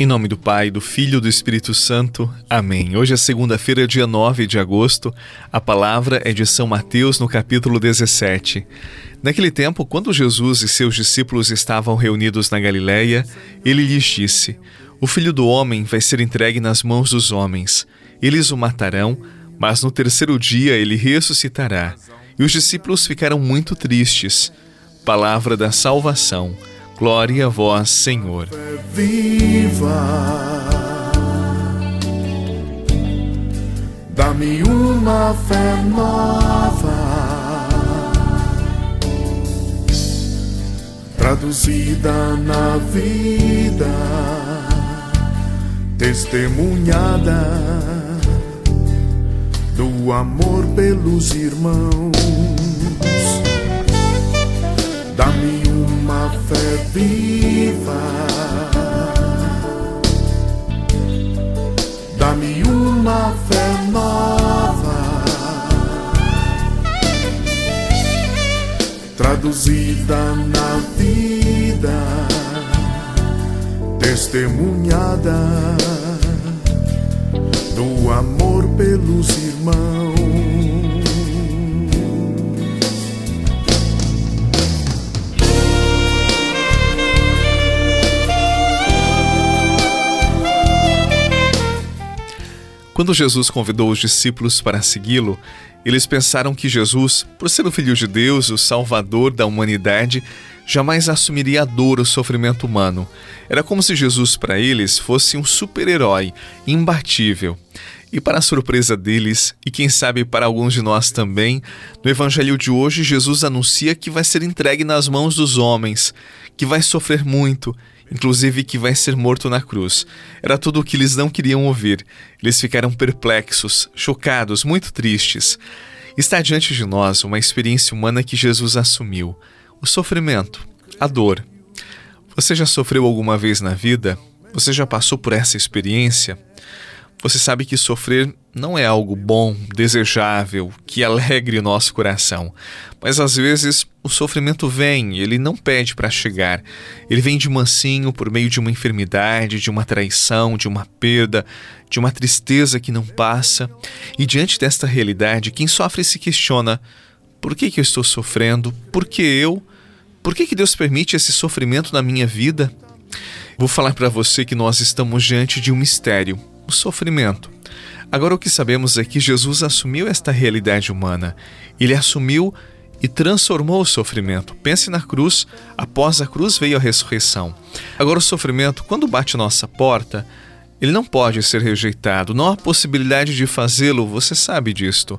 Em nome do Pai, do Filho e do Espírito Santo. Amém. Hoje é segunda-feira, dia 9 de agosto. A palavra é de São Mateus, no capítulo 17. Naquele tempo, quando Jesus e seus discípulos estavam reunidos na Galiléia, ele lhes disse: O filho do homem vai ser entregue nas mãos dos homens. Eles o matarão, mas no terceiro dia ele ressuscitará. E os discípulos ficaram muito tristes. Palavra da salvação. Glória a vós, Senhor. Viva, dá-me uma fé nova, traduzida na vida, testemunhada do amor pelos irmãos. Dá-me uma fé viva. Dá-me uma fé nova, traduzida na vida, testemunhada do amor pelos irmãos. Quando Jesus convidou os discípulos para segui-lo, eles pensaram que Jesus, por ser o Filho de Deus, o Salvador da humanidade, jamais assumiria a dor, o sofrimento humano. Era como se Jesus, para eles, fosse um super-herói, imbatível. E para a surpresa deles, e quem sabe para alguns de nós também, no Evangelho de hoje, Jesus anuncia que vai ser entregue nas mãos dos homens, que vai sofrer muito inclusive que vai ser morto na cruz. Era tudo o que eles não queriam ouvir. Eles ficaram perplexos, chocados, muito tristes. Está diante de nós uma experiência humana que Jesus assumiu: o sofrimento, a dor. Você já sofreu alguma vez na vida? Você já passou por essa experiência? Você sabe que sofrer não é algo bom, desejável, que alegre o nosso coração. Mas às vezes o sofrimento vem, ele não pede para chegar. Ele vem de mansinho por meio de uma enfermidade, de uma traição, de uma perda, de uma tristeza que não passa. E diante desta realidade, quem sofre se questiona: por que, que eu estou sofrendo? Por que eu? Por que, que Deus permite esse sofrimento na minha vida? Vou falar para você que nós estamos diante de um mistério o sofrimento. Agora, o que sabemos é que Jesus assumiu esta realidade humana. Ele assumiu e transformou o sofrimento. Pense na cruz, após a cruz veio a ressurreição. Agora, o sofrimento, quando bate nossa porta, ele não pode ser rejeitado, não há possibilidade de fazê-lo, você sabe disto.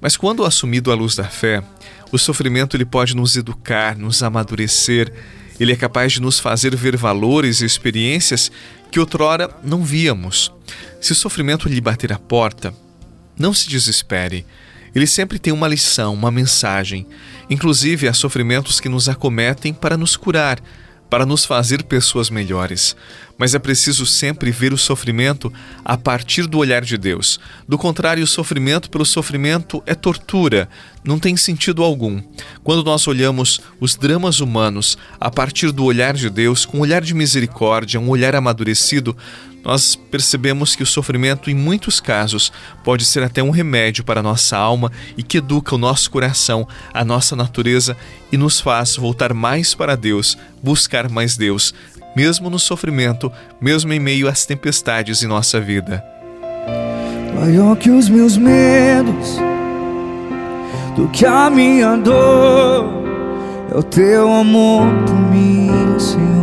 Mas quando assumido à luz da fé, o sofrimento ele pode nos educar, nos amadurecer, ele é capaz de nos fazer ver valores e experiências que outrora não víamos. Se o sofrimento lhe bater a porta, não se desespere. Ele sempre tem uma lição, uma mensagem. Inclusive, há sofrimentos que nos acometem para nos curar, para nos fazer pessoas melhores. Mas é preciso sempre ver o sofrimento a partir do olhar de Deus. Do contrário, o sofrimento pelo sofrimento é tortura, não tem sentido algum. Quando nós olhamos os dramas humanos a partir do olhar de Deus, com um olhar de misericórdia, um olhar amadurecido, nós percebemos que o sofrimento, em muitos casos, pode ser até um remédio para a nossa alma e que educa o nosso coração, a nossa natureza e nos faz voltar mais para Deus, buscar mais Deus, mesmo no sofrimento, mesmo em meio às tempestades em nossa vida. Maior que os meus medos, do que a minha dor, é o teu amor por mim, Senhor.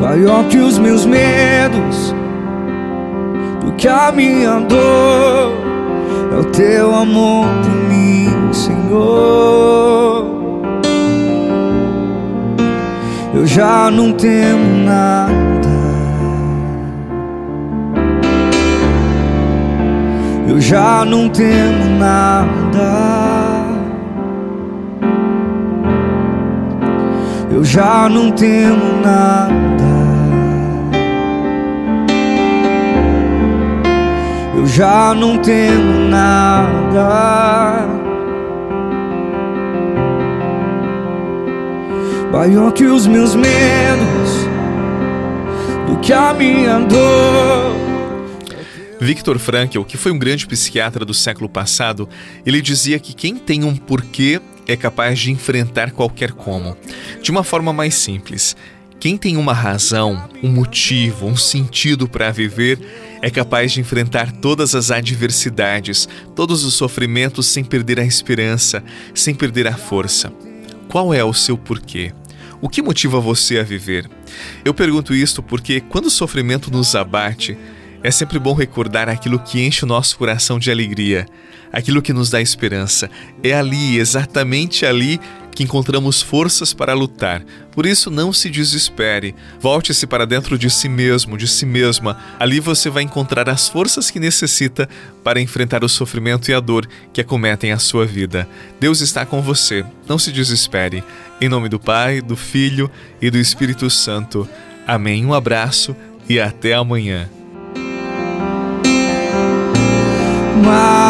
Maior que os meus medos, do que a minha dor, é o teu amor por mim, Senhor. eu já não temo nada. Eu já não temo nada. Eu já não temo nada. Eu já não temo nada. Maior que os meus medos, do que a minha dor. Viktor Frankl, que foi um grande psiquiatra do século passado, ele dizia que quem tem um porquê é capaz de enfrentar qualquer como. De uma forma mais simples, quem tem uma razão, um motivo, um sentido para viver é capaz de enfrentar todas as adversidades, todos os sofrimentos sem perder a esperança, sem perder a força. Qual é o seu porquê? O que motiva você a viver? Eu pergunto isto porque quando o sofrimento nos abate, é sempre bom recordar aquilo que enche o nosso coração de alegria, aquilo que nos dá esperança. É ali, exatamente ali, que encontramos forças para lutar. Por isso, não se desespere. Volte-se para dentro de si mesmo, de si mesma. Ali você vai encontrar as forças que necessita para enfrentar o sofrimento e a dor que acometem a sua vida. Deus está com você. Não se desespere. Em nome do Pai, do Filho e do Espírito Santo. Amém. Um abraço e até amanhã. mais